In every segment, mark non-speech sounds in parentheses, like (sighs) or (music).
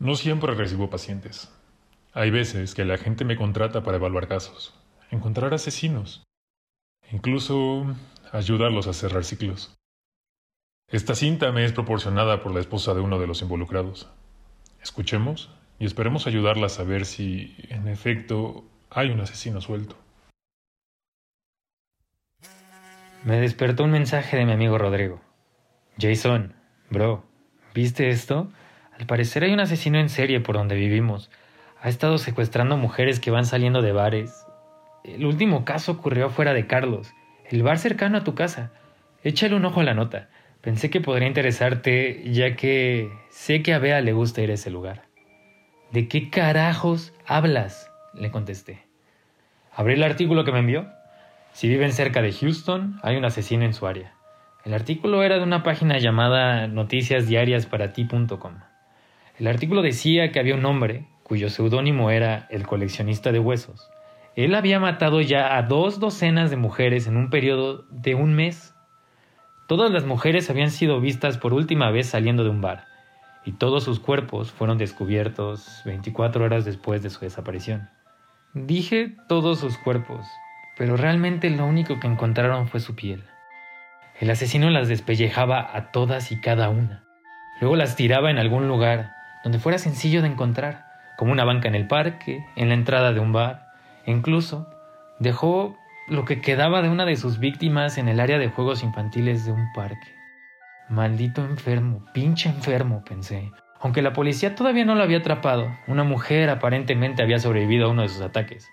No siempre recibo pacientes. Hay veces que la gente me contrata para evaluar casos, encontrar asesinos, incluso ayudarlos a cerrar ciclos. Esta cinta me es proporcionada por la esposa de uno de los involucrados. Escuchemos y esperemos ayudarla a saber si, en efecto, hay un asesino suelto. Me despertó un mensaje de mi amigo Rodrigo. Jason, bro, ¿viste esto? Al parecer hay un asesino en serie por donde vivimos. Ha estado secuestrando mujeres que van saliendo de bares. El último caso ocurrió fuera de Carlos, el bar cercano a tu casa. Échale un ojo a la nota. Pensé que podría interesarte, ya que sé que a Bea le gusta ir a ese lugar. ¿De qué carajos hablas? le contesté. Abrí el artículo que me envió. Si viven cerca de Houston, hay un asesino en su área. El artículo era de una página llamada noticiasdiariasparati.com. El artículo decía que había un hombre, cuyo seudónimo era el coleccionista de huesos. Él había matado ya a dos docenas de mujeres en un periodo de un mes. Todas las mujeres habían sido vistas por última vez saliendo de un bar, y todos sus cuerpos fueron descubiertos 24 horas después de su desaparición. Dije todos sus cuerpos, pero realmente lo único que encontraron fue su piel. El asesino las despellejaba a todas y cada una. Luego las tiraba en algún lugar donde fuera sencillo de encontrar, como una banca en el parque, en la entrada de un bar, e incluso dejó lo que quedaba de una de sus víctimas en el área de juegos infantiles de un parque. Maldito enfermo, pinche enfermo, pensé. Aunque la policía todavía no lo había atrapado, una mujer aparentemente había sobrevivido a uno de sus ataques.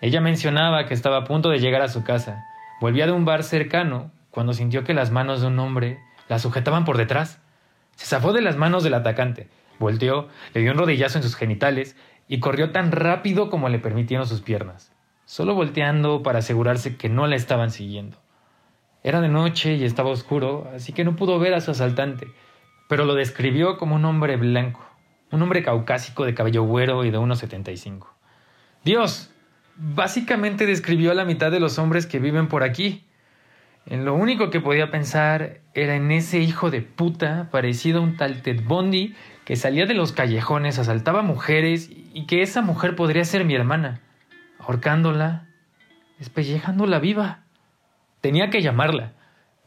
Ella mencionaba que estaba a punto de llegar a su casa. Volvía de un bar cercano cuando sintió que las manos de un hombre la sujetaban por detrás. Se zafó de las manos del atacante Volteó, le dio un rodillazo en sus genitales y corrió tan rápido como le permitieron sus piernas, solo volteando para asegurarse que no la estaban siguiendo. Era de noche y estaba oscuro, así que no pudo ver a su asaltante, pero lo describió como un hombre blanco, un hombre caucásico de cabello güero y de unos 75. Dios, básicamente describió a la mitad de los hombres que viven por aquí. En lo único que podía pensar era en ese hijo de puta parecido a un tal Ted Bundy que salía de los callejones, asaltaba mujeres y que esa mujer podría ser mi hermana, ahorcándola, despellejándola viva. Tenía que llamarla.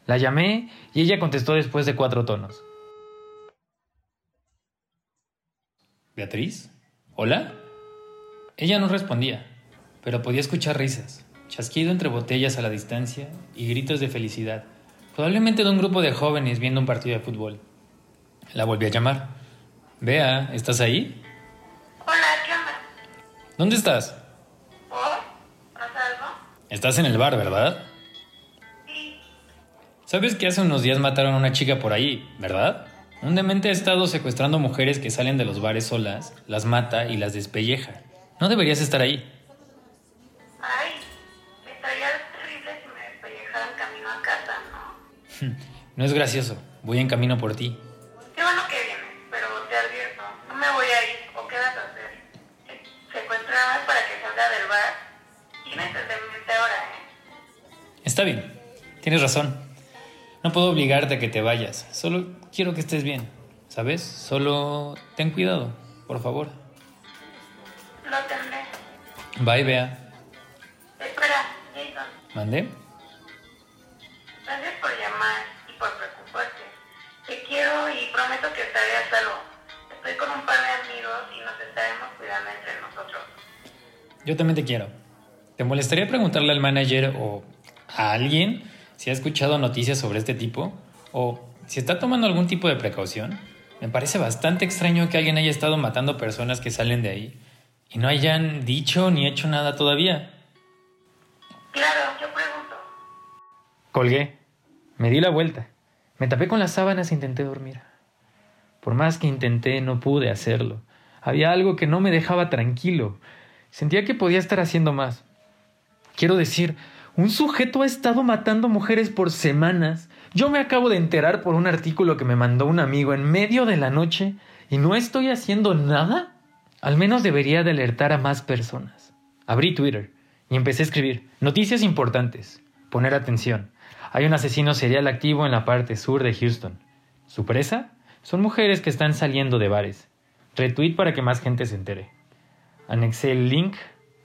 La llamé y ella contestó después de cuatro tonos. ¿Beatriz? ¿Hola? Ella no respondía, pero podía escuchar risas, chasquido entre botellas a la distancia y gritos de felicidad, probablemente de un grupo de jóvenes viendo un partido de fútbol. La volví a llamar Vea, ¿estás ahí? Hola, ¿qué onda? ¿Dónde estás? ¿Por? ¿Pasa algo? Estás en el bar, ¿verdad? Sí. ¿Sabes que hace unos días mataron a una chica por ahí, verdad? Un demente ha estado secuestrando mujeres que salen de los bares solas, las mata y las despelleja. No deberías estar ahí. Ay, estaría terrible si me despellejaran camino a casa, ¿no? (laughs) no es gracioso. Voy en camino por ti. Qué bueno que vienes, pero te advierto, no me voy a ir. ¿O qué vas a hacer? Secuestrarme para que salga del bar. Tienes desde mente ahora, ¿eh? Está bien. Tienes razón. No puedo obligarte a que te vayas. Solo quiero que estés bien. ¿Sabes? Solo ten cuidado, por favor. Lo tendré. Bye, Bea. Espera, Jason. ¿Mandé? Gracias por llamar y por preocuparte. Te quiero y prometo que estaré a salvo. Estoy con un par de amigos y nos estaremos cuidando entre nosotros. Yo también te quiero. ¿Te molestaría preguntarle al manager o a alguien si ha escuchado noticias sobre este tipo? ¿O si está tomando algún tipo de precaución? Me parece bastante extraño que alguien haya estado matando personas que salen de ahí y no hayan dicho ni hecho nada todavía. Claro, yo pregunto. Colgué. Me di la vuelta. Me tapé con las sábanas e intenté dormir. Por más que intenté, no pude hacerlo. Había algo que no me dejaba tranquilo. Sentía que podía estar haciendo más. Quiero decir, un sujeto ha estado matando mujeres por semanas. Yo me acabo de enterar por un artículo que me mandó un amigo en medio de la noche y no estoy haciendo nada. Al menos debería de alertar a más personas. Abrí Twitter y empecé a escribir noticias importantes. Poner atención. Hay un asesino serial activo en la parte sur de Houston. ¿Su presa? Son mujeres que están saliendo de bares. Retweet para que más gente se entere. Anexé el link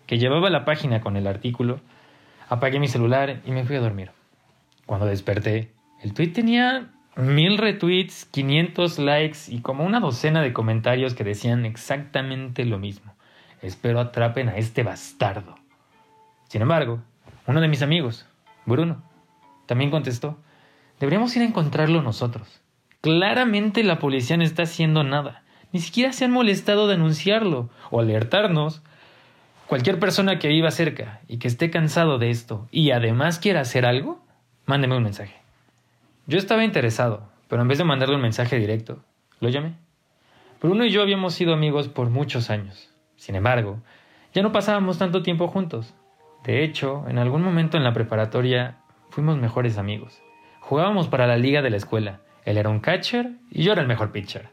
que llevaba la página con el artículo, apagué mi celular y me fui a dormir. Cuando desperté, el tweet tenía mil retweets, 500 likes y como una docena de comentarios que decían exactamente lo mismo. Espero atrapen a este bastardo. Sin embargo, uno de mis amigos, Bruno, también contestó, deberíamos ir a encontrarlo nosotros. Claramente la policía no está haciendo nada. Ni siquiera se han molestado de anunciarlo o alertarnos. Cualquier persona que viva cerca y que esté cansado de esto y además quiera hacer algo, mándeme un mensaje. Yo estaba interesado, pero en vez de mandarle un mensaje directo, lo llamé. Bruno y yo habíamos sido amigos por muchos años. Sin embargo, ya no pasábamos tanto tiempo juntos. De hecho, en algún momento en la preparatoria fuimos mejores amigos. Jugábamos para la liga de la escuela. Él era un catcher y yo era el mejor pitcher.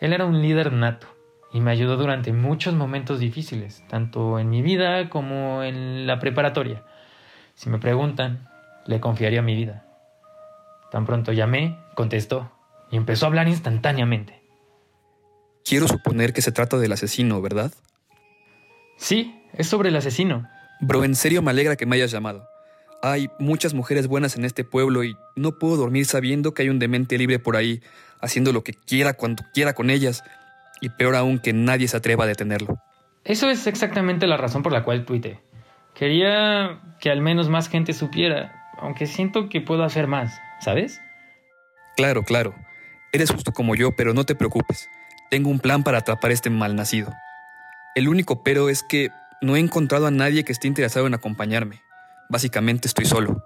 Él era un líder nato y me ayudó durante muchos momentos difíciles, tanto en mi vida como en la preparatoria. Si me preguntan, le confiaría mi vida. Tan pronto llamé, contestó y empezó a hablar instantáneamente. Quiero suponer que se trata del asesino, ¿verdad? Sí, es sobre el asesino. Bro, en serio me alegra que me hayas llamado. Hay muchas mujeres buenas en este pueblo y no puedo dormir sabiendo que hay un demente libre por ahí, haciendo lo que quiera cuando quiera con ellas, y peor aún que nadie se atreva a detenerlo. Eso es exactamente la razón por la cual tuite. Quería que al menos más gente supiera, aunque siento que puedo hacer más, ¿sabes? Claro, claro. Eres justo como yo, pero no te preocupes. Tengo un plan para atrapar a este malnacido. El único pero es que no he encontrado a nadie que esté interesado en acompañarme. Básicamente estoy solo.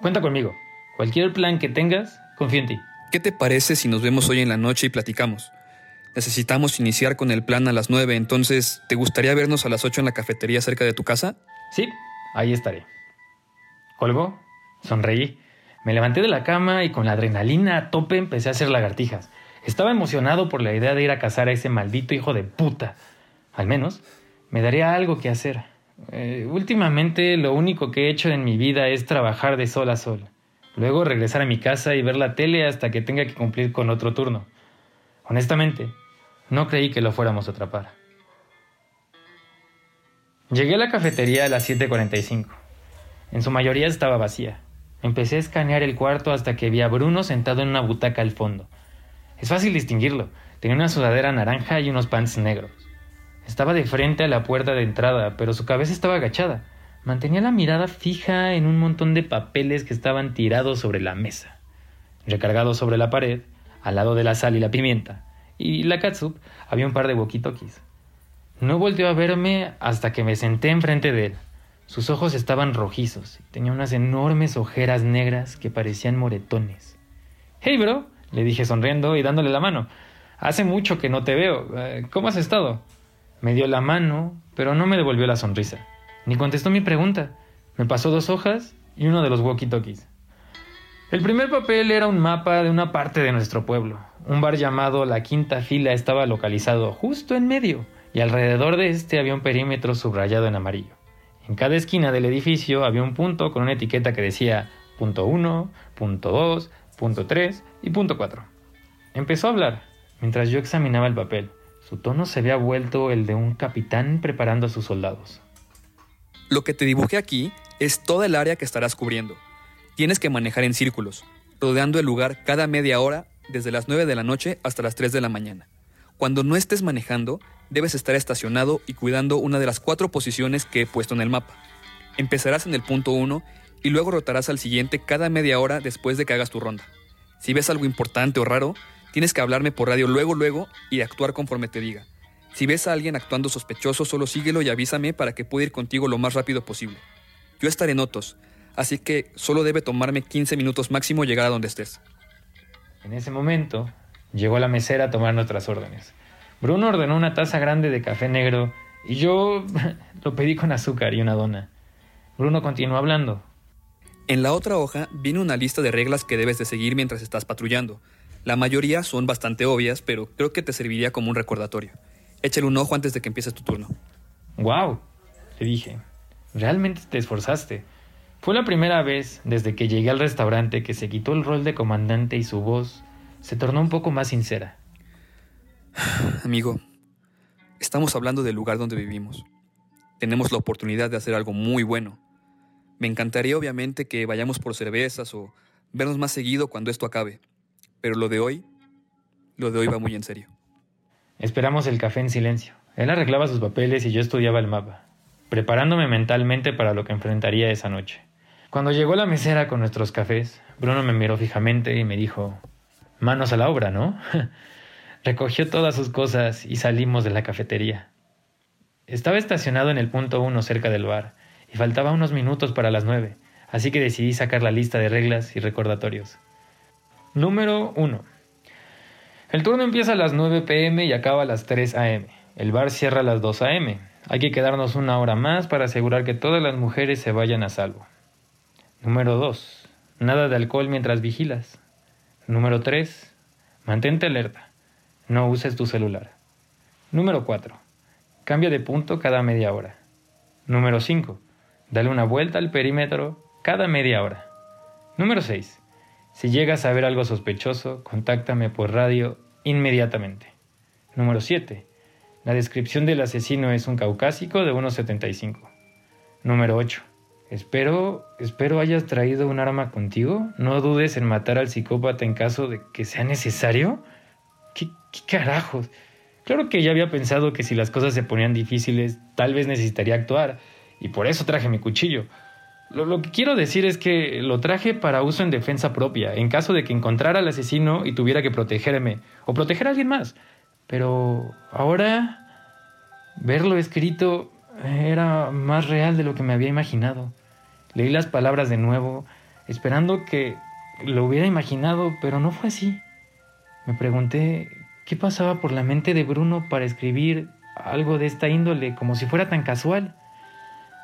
Cuenta conmigo. Cualquier plan que tengas, confío en ti. ¿Qué te parece si nos vemos hoy en la noche y platicamos? Necesitamos iniciar con el plan a las 9, entonces, ¿te gustaría vernos a las 8 en la cafetería cerca de tu casa? Sí, ahí estaré. Colgó, sonreí, me levanté de la cama y con la adrenalina a tope empecé a hacer lagartijas. Estaba emocionado por la idea de ir a cazar a ese maldito hijo de puta. Al menos, me daría algo que hacer. Eh, últimamente lo único que he hecho en mi vida es trabajar de sol a sol. Luego regresar a mi casa y ver la tele hasta que tenga que cumplir con otro turno. Honestamente, no creí que lo fuéramos a atrapar. Llegué a la cafetería a las 7.45. En su mayoría estaba vacía. Empecé a escanear el cuarto hasta que vi a Bruno sentado en una butaca al fondo. Es fácil distinguirlo. Tenía una sudadera naranja y unos pants negros. Estaba de frente a la puerta de entrada, pero su cabeza estaba agachada. Mantenía la mirada fija en un montón de papeles que estaban tirados sobre la mesa. Recargados sobre la pared, al lado de la sal y la pimienta, y la catsup, había un par de walkie-talkies. No volteó a verme hasta que me senté enfrente de él. Sus ojos estaban rojizos y tenía unas enormes ojeras negras que parecían moretones. Hey, bro, le dije sonriendo y dándole la mano. Hace mucho que no te veo. Eh, ¿Cómo has estado? Me dio la mano, pero no me devolvió la sonrisa, ni contestó mi pregunta. Me pasó dos hojas y uno de los walkie-talkies. El primer papel era un mapa de una parte de nuestro pueblo. Un bar llamado La Quinta Fila estaba localizado justo en medio, y alrededor de este había un perímetro subrayado en amarillo. En cada esquina del edificio había un punto con una etiqueta que decía punto 1, punto 2, punto 3 y punto 4. Empezó a hablar, mientras yo examinaba el papel. Su tono se había vuelto el de un capitán preparando a sus soldados. Lo que te dibujé aquí es toda el área que estarás cubriendo. Tienes que manejar en círculos, rodeando el lugar cada media hora desde las 9 de la noche hasta las 3 de la mañana. Cuando no estés manejando, debes estar estacionado y cuidando una de las cuatro posiciones que he puesto en el mapa. Empezarás en el punto 1 y luego rotarás al siguiente cada media hora después de que hagas tu ronda. Si ves algo importante o raro, Tienes que hablarme por radio luego, luego y actuar conforme te diga. Si ves a alguien actuando sospechoso, solo síguelo y avísame para que pueda ir contigo lo más rápido posible. Yo estaré en Otos, así que solo debe tomarme 15 minutos máximo llegar a donde estés. En ese momento, llegó la mesera a tomar nuestras órdenes. Bruno ordenó una taza grande de café negro y yo (laughs) lo pedí con azúcar y una dona. Bruno continuó hablando. En la otra hoja viene una lista de reglas que debes de seguir mientras estás patrullando. La mayoría son bastante obvias, pero creo que te serviría como un recordatorio. Échale un ojo antes de que empieces tu turno. ¡Wow! Le dije. Realmente te esforzaste. Fue la primera vez desde que llegué al restaurante que se quitó el rol de comandante y su voz se tornó un poco más sincera. (sighs) Amigo, Estamos hablando del lugar donde vivimos. Tenemos la oportunidad de hacer algo muy bueno. Me encantaría obviamente que vayamos por cervezas o vernos más seguido cuando esto acabe. Pero lo de hoy, lo de hoy va muy en serio. Esperamos el café en silencio. Él arreglaba sus papeles y yo estudiaba el mapa, preparándome mentalmente para lo que enfrentaría esa noche. Cuando llegó la mesera con nuestros cafés, Bruno me miró fijamente y me dijo, manos a la obra, ¿no? (laughs) Recogió todas sus cosas y salimos de la cafetería. Estaba estacionado en el punto uno cerca del bar y faltaba unos minutos para las nueve, así que decidí sacar la lista de reglas y recordatorios. Número 1. El turno empieza a las 9 pm y acaba a las 3 am. El bar cierra a las 2 am. Hay que quedarnos una hora más para asegurar que todas las mujeres se vayan a salvo. Número 2. Nada de alcohol mientras vigilas. Número 3. Mantente alerta. No uses tu celular. Número 4. Cambia de punto cada media hora. Número 5. Dale una vuelta al perímetro cada media hora. Número 6. Si llegas a ver algo sospechoso, contáctame por radio inmediatamente. Número 7. La descripción del asesino es un caucásico de 1,75. Número 8. Espero, espero hayas traído un arma contigo. No dudes en matar al psicópata en caso de que sea necesario. ¿Qué, qué carajos? Claro que ya había pensado que si las cosas se ponían difíciles, tal vez necesitaría actuar, y por eso traje mi cuchillo. Lo, que quiero decir es que lo traje para uso en defensa propia, en caso de que encontrara al asesino y tuviera que protegerme, o proteger a alguien más. Pero ahora verlo escrito era más real de lo que me había imaginado. Leí las palabras de nuevo, esperando que lo hubiera imaginado, pero no fue así. Me pregunté qué pasaba por la mente de Bruno para escribir algo de esta índole como si fuera tan casual.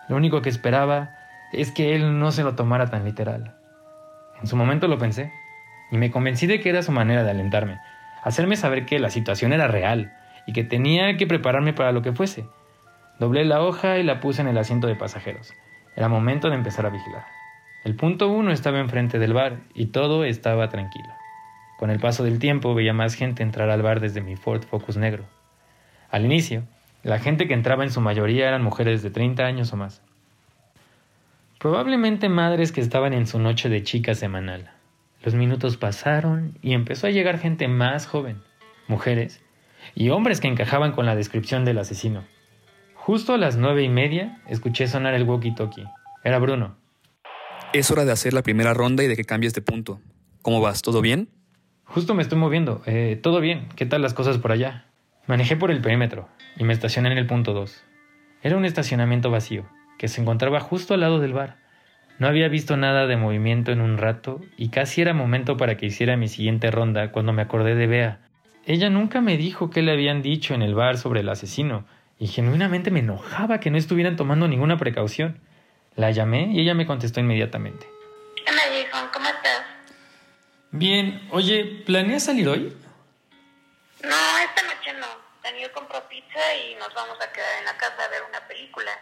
Lo único que esperaba es que él no se lo tomara tan literal. En su momento lo pensé, y me convencí de que era su manera de alentarme, hacerme saber que la situación era real y que tenía que prepararme para lo que fuese. Doblé la hoja y la puse en el asiento de pasajeros. Era momento de empezar a vigilar. El punto uno estaba enfrente del bar y todo estaba tranquilo. Con el paso del tiempo veía más gente entrar al bar desde mi Ford Focus negro. Al inicio, la gente que entraba en su mayoría eran mujeres de 30 años o más. Probablemente madres que estaban en su noche de chica semanal. Los minutos pasaron y empezó a llegar gente más joven, mujeres y hombres que encajaban con la descripción del asesino. Justo a las nueve y media escuché sonar el walkie-talkie. Era Bruno. Es hora de hacer la primera ronda y de que cambies de punto. ¿Cómo vas? ¿Todo bien? Justo me estoy moviendo. Eh, Todo bien. ¿Qué tal las cosas por allá? Manejé por el perímetro y me estacioné en el punto 2. Era un estacionamiento vacío, que se encontraba justo al lado del bar. No había visto nada de movimiento en un rato y casi era momento para que hiciera mi siguiente ronda cuando me acordé de Bea. Ella nunca me dijo qué le habían dicho en el bar sobre el asesino y genuinamente me enojaba que no estuvieran tomando ninguna precaución. La llamé y ella me contestó inmediatamente. Hola Jason, ¿cómo estás? Bien, oye, ¿planeas salir hoy? No, esta noche no. Daniel compró pizza y nos vamos a quedar en la casa a ver una película.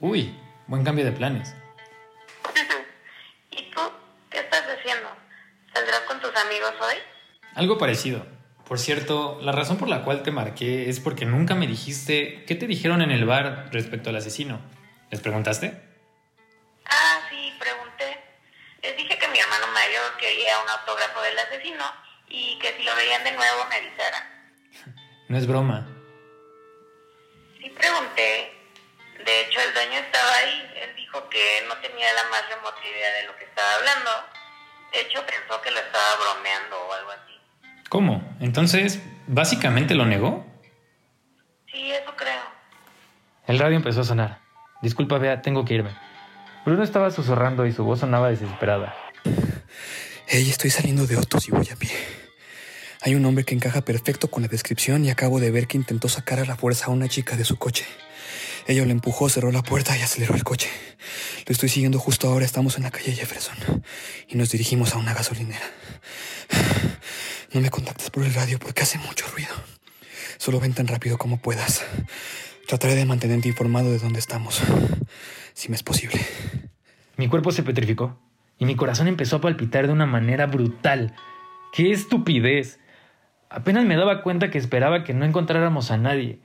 Uy, buen cambio de planes. (laughs) ¿Y tú? ¿Qué estás haciendo? ¿Saldrás con tus amigos hoy? Algo parecido. Por cierto, la razón por la cual te marqué es porque nunca me dijiste qué te dijeron en el bar respecto al asesino. ¿Les preguntaste? Ah, sí, pregunté. Les dije que mi hermano mayor quería un autógrafo del asesino y que si lo veían de nuevo me avisaran. (laughs) No es broma. Sí pregunté. De hecho, el dueño estaba ahí. Él dijo que no tenía la más remota idea de lo que estaba hablando. De hecho, pensó que lo estaba bromeando o algo así. ¿Cómo? Entonces, ¿básicamente lo negó? Sí, eso creo. El radio empezó a sonar. Disculpa, Bea, tengo que irme. Bruno estaba susurrando y su voz sonaba desesperada. Hey, estoy saliendo de Otos y voy a pie. Hay un hombre que encaja perfecto con la descripción y acabo de ver que intentó sacar a la fuerza a una chica de su coche. Ella lo empujó, cerró la puerta y aceleró el coche. Lo estoy siguiendo justo ahora, estamos en la calle Jefferson y nos dirigimos a una gasolinera. No me contactes por el radio porque hace mucho ruido. Solo ven tan rápido como puedas. Trataré de mantenerte informado de dónde estamos, si me es posible. Mi cuerpo se petrificó y mi corazón empezó a palpitar de una manera brutal. ¡Qué estupidez! Apenas me daba cuenta que esperaba que no encontráramos a nadie.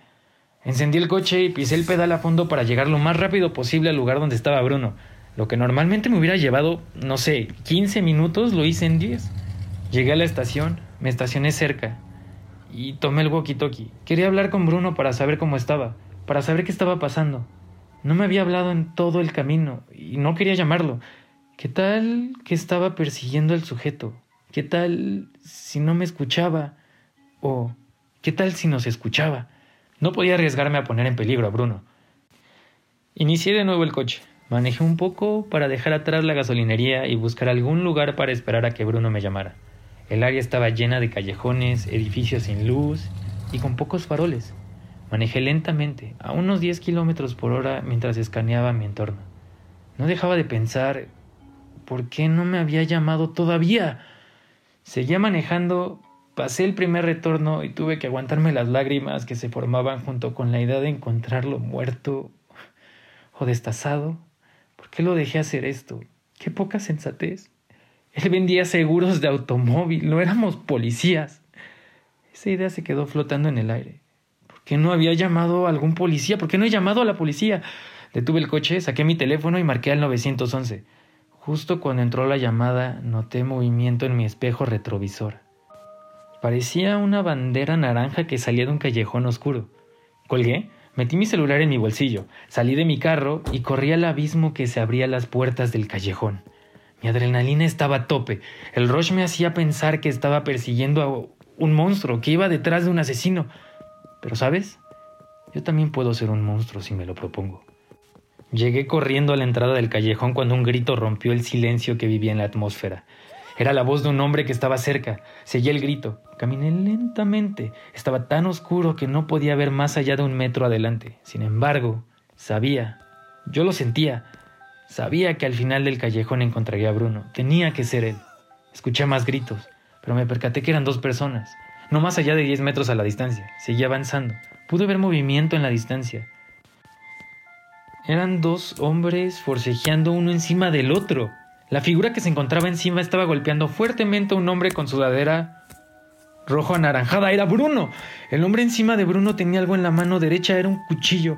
Encendí el coche y pisé el pedal a fondo para llegar lo más rápido posible al lugar donde estaba Bruno. Lo que normalmente me hubiera llevado, no sé, 15 minutos, lo hice en 10. Llegué a la estación, me estacioné cerca y tomé el walkie-talkie. Quería hablar con Bruno para saber cómo estaba, para saber qué estaba pasando. No me había hablado en todo el camino y no quería llamarlo. ¿Qué tal que estaba persiguiendo al sujeto? ¿Qué tal si no me escuchaba? ¿O qué tal si nos escuchaba? No podía arriesgarme a poner en peligro a Bruno. Inicié de nuevo el coche. Manejé un poco para dejar atrás la gasolinería y buscar algún lugar para esperar a que Bruno me llamara. El área estaba llena de callejones, edificios sin luz y con pocos faroles. Manejé lentamente, a unos 10 kilómetros por hora mientras escaneaba mi entorno. No dejaba de pensar, ¿por qué no me había llamado todavía? Seguía manejando, pasé el primer retorno y tuve que aguantarme las lágrimas que se formaban junto con la idea de encontrarlo muerto o destazado. ¿Por qué lo dejé hacer esto? Qué poca sensatez. Él vendía seguros de automóvil, no éramos policías. Esa idea se quedó flotando en el aire. ¿Por qué no había llamado a algún policía? ¿Por qué no he llamado a la policía? Detuve el coche, saqué mi teléfono y marqué al 911. Justo cuando entró la llamada, noté movimiento en mi espejo retrovisor. Parecía una bandera naranja que salía de un callejón oscuro. Colgué, metí mi celular en mi bolsillo, salí de mi carro y corrí al abismo que se abría las puertas del callejón. Mi adrenalina estaba a tope. El rush me hacía pensar que estaba persiguiendo a un monstruo, que iba detrás de un asesino. Pero, ¿sabes? Yo también puedo ser un monstruo si me lo propongo. Llegué corriendo a la entrada del callejón cuando un grito rompió el silencio que vivía en la atmósfera. Era la voz de un hombre que estaba cerca. Seguí el grito. Caminé lentamente. Estaba tan oscuro que no podía ver más allá de un metro adelante. Sin embargo, sabía, yo lo sentía, Sabía que al final del callejón encontraría a Bruno. Tenía que ser él. Escuché más gritos, pero me percaté que eran dos personas, no más allá de diez metros a la distancia. Seguía avanzando. Pude ver movimiento en la distancia. Eran dos hombres forcejeando uno encima del otro. La figura que se encontraba encima estaba golpeando fuertemente a un hombre con sudadera rojo anaranjada. Era Bruno. El hombre encima de Bruno tenía algo en la mano derecha. Era un cuchillo.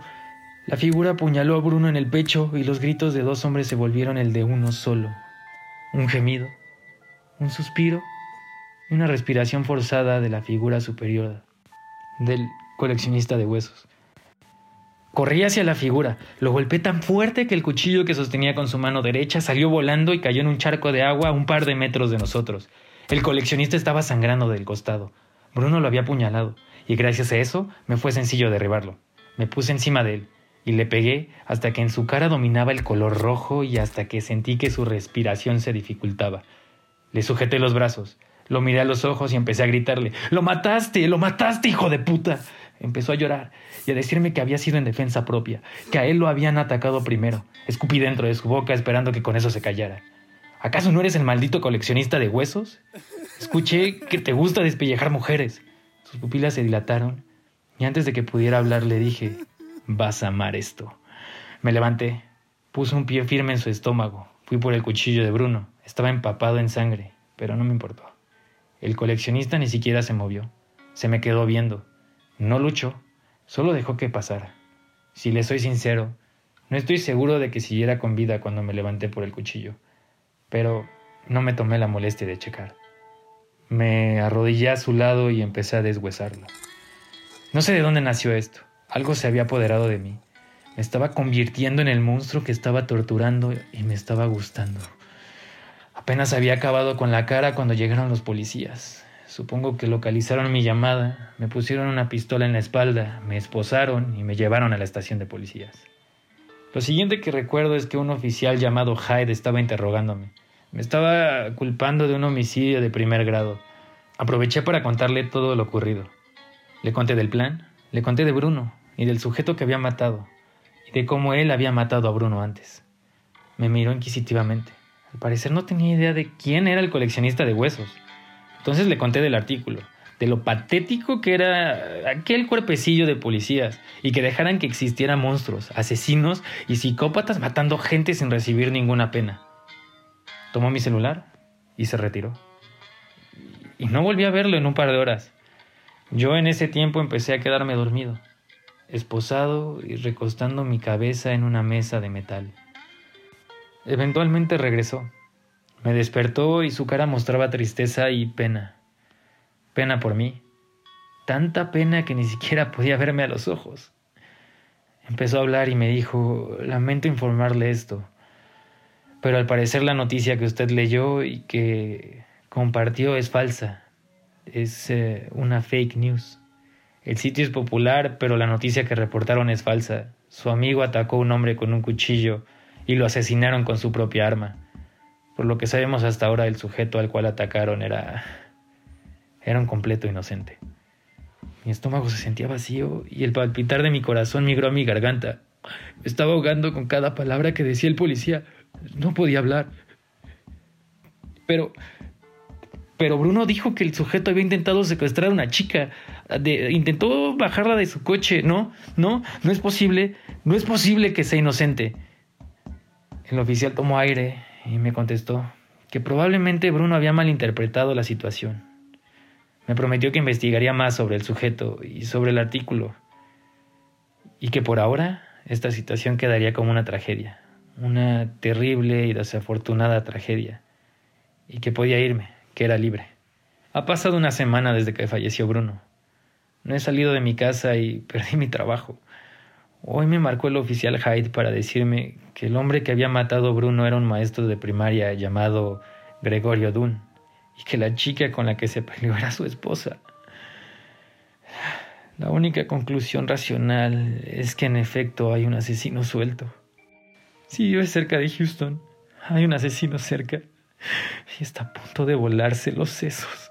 La figura apuñaló a Bruno en el pecho y los gritos de dos hombres se volvieron el de uno solo. Un gemido, un suspiro y una respiración forzada de la figura superior del coleccionista de huesos. Corrí hacia la figura, lo golpeé tan fuerte que el cuchillo que sostenía con su mano derecha salió volando y cayó en un charco de agua a un par de metros de nosotros. El coleccionista estaba sangrando del costado. Bruno lo había apuñalado, y gracias a eso me fue sencillo derribarlo. Me puse encima de él y le pegué hasta que en su cara dominaba el color rojo y hasta que sentí que su respiración se dificultaba. Le sujeté los brazos, lo miré a los ojos y empecé a gritarle Lo mataste, lo mataste, hijo de puta. Empezó a llorar y a decirme que había sido en defensa propia, que a él lo habían atacado primero. Escupí dentro de su boca esperando que con eso se callara. ¿Acaso no eres el maldito coleccionista de huesos? Escuché que te gusta despellejar mujeres. Sus pupilas se dilataron y antes de que pudiera hablar le dije Vas a amar esto. Me levanté, puse un pie firme en su estómago, fui por el cuchillo de Bruno. Estaba empapado en sangre, pero no me importó. El coleccionista ni siquiera se movió. Se me quedó viendo. No luchó, solo dejó que pasara. Si le soy sincero, no estoy seguro de que siguiera con vida cuando me levanté por el cuchillo, pero no me tomé la molestia de checar. Me arrodillé a su lado y empecé a deshuesarlo. No sé de dónde nació esto. Algo se había apoderado de mí. Me estaba convirtiendo en el monstruo que estaba torturando y me estaba gustando. Apenas había acabado con la cara cuando llegaron los policías. Supongo que localizaron mi llamada, me pusieron una pistola en la espalda, me esposaron y me llevaron a la estación de policías. Lo siguiente que recuerdo es que un oficial llamado Hyde estaba interrogándome. Me estaba culpando de un homicidio de primer grado. Aproveché para contarle todo lo ocurrido. Le conté del plan, le conté de Bruno, y del sujeto que había matado, y de cómo él había matado a Bruno antes. Me miró inquisitivamente. Al parecer no tenía idea de quién era el coleccionista de huesos. Entonces le conté del artículo, de lo patético que era aquel cuerpecillo de policías y que dejaran que existieran monstruos, asesinos y psicópatas matando gente sin recibir ninguna pena. Tomó mi celular y se retiró. Y no volví a verlo en un par de horas. Yo en ese tiempo empecé a quedarme dormido. esposado y recostando mi cabeza en una mesa de metal. Eventualmente regresó. Me despertó y su cara mostraba tristeza y pena. Pena por mí. Tanta pena que ni siquiera podía verme a los ojos. Empezó a hablar y me dijo, lamento informarle esto, pero al parecer la noticia que usted leyó y que compartió es falsa. Es eh, una fake news. El sitio es popular, pero la noticia que reportaron es falsa. Su amigo atacó a un hombre con un cuchillo y lo asesinaron con su propia arma. Por lo que sabemos hasta ahora, el sujeto al cual atacaron era. era un completo inocente. Mi estómago se sentía vacío y el palpitar de mi corazón migró a mi garganta. Estaba ahogando con cada palabra que decía el policía. No podía hablar. Pero. Pero Bruno dijo que el sujeto había intentado secuestrar a una chica. intentó bajarla de su coche. No, no, no es posible. No es posible que sea inocente. El oficial tomó aire y me contestó que probablemente Bruno había malinterpretado la situación. Me prometió que investigaría más sobre el sujeto y sobre el artículo, y que por ahora esta situación quedaría como una tragedia, una terrible y desafortunada tragedia, y que podía irme, que era libre. Ha pasado una semana desde que falleció Bruno. No he salido de mi casa y (laughs) perdí mi trabajo. Hoy me marcó el oficial Hyde para decirme que el hombre que había matado a Bruno era un maestro de primaria llamado Gregorio Dunn y que la chica con la que se peleó era su esposa. La única conclusión racional es que en efecto hay un asesino suelto. Si vive cerca de Houston, hay un asesino cerca y está a punto de volarse los sesos.